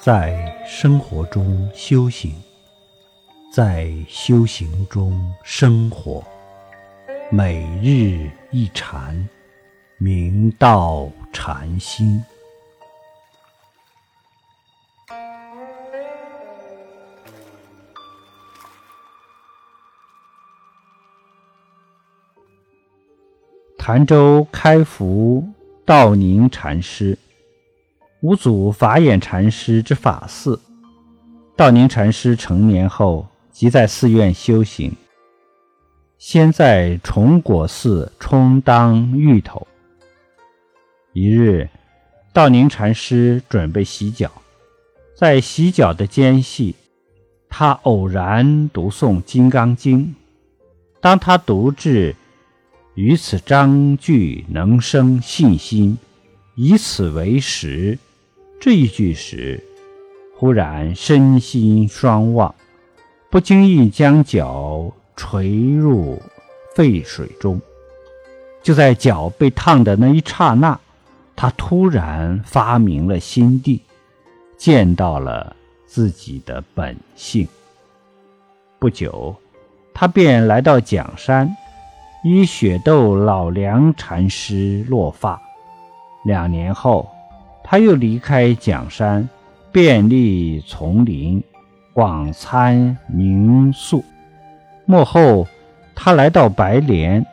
在生活中修行，在修行中生活，每日一禅，明道禅心。潭州开福道宁禅师。五祖法眼禅师之法寺，道宁禅师成年后即在寺院修行，先在崇果寺充当芋头。一日，道宁禅师准备洗脚，在洗脚的间隙，他偶然读诵《金刚经》。当他读至“于此章句能生信心，以此为食”。这一句时，忽然身心双忘，不经意将脚垂入沸水中。就在脚被烫的那一刹那，他突然发明了心地，见到了自己的本性。不久，他便来到蒋山，依雪窦老梁禅师落发。两年后。他又离开蒋山，遍历丛林，广参名宿。末后，他来到白莲，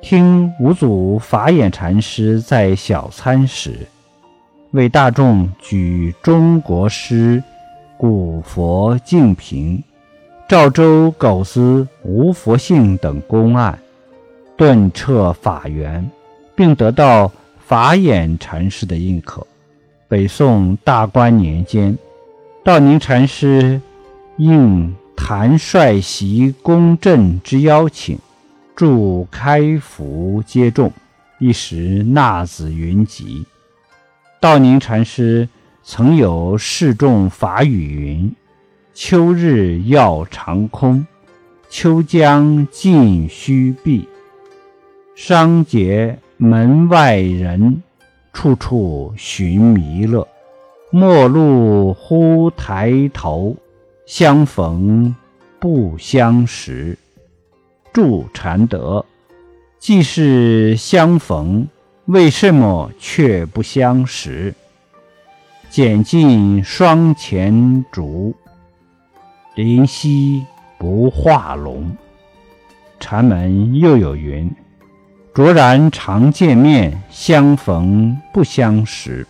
听五祖法眼禅师在小参时，为大众举中国诗、古佛净瓶、赵州狗子无佛性等公案，顿彻法源，并得到法眼禅师的认可。北宋大观年间，道宁禅师应谭帅袭公镇之邀请，驻开福接众，一时纳子云集。道宁禅师曾有示众法语云：“秋日要长空，秋江尽须闭。商节门外人。”处处寻弥勒，陌路忽抬头，相逢不相识。祝禅德，既是相逢，为什么却不相识？剪尽双前竹，灵犀不化龙。禅门又有云。卓然常见面，相逢不相识。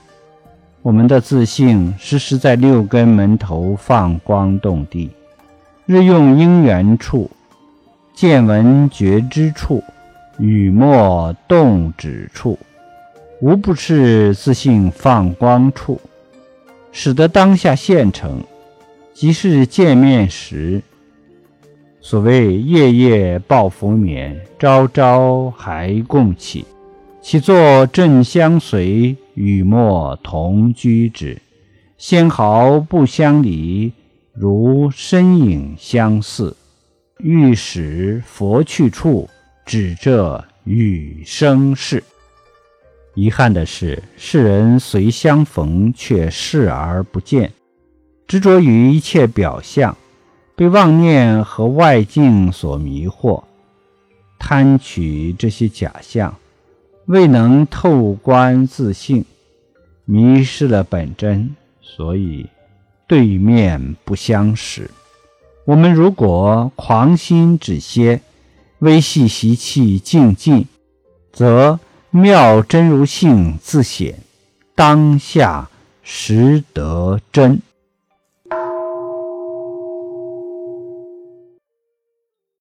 我们的自信时时在六根门头放光动地，日用因缘处，见闻觉知处，语默动止处，无不是自信放光处，使得当下现成，即是见面时。所谓夜夜抱佛眠，朝朝还共起。其作正相随，与莫同居之。纤毫不相离，如身影相似。欲使佛去处，只这与生事。遗憾的是，世人虽相逢，却视而不见，执着于一切表象。被妄念和外境所迷惑，贪取这些假象，未能透观自性，迷失了本真，所以对面不相识。我们如果狂心止歇，微细习气静静，则妙真如性自显，当下实得真。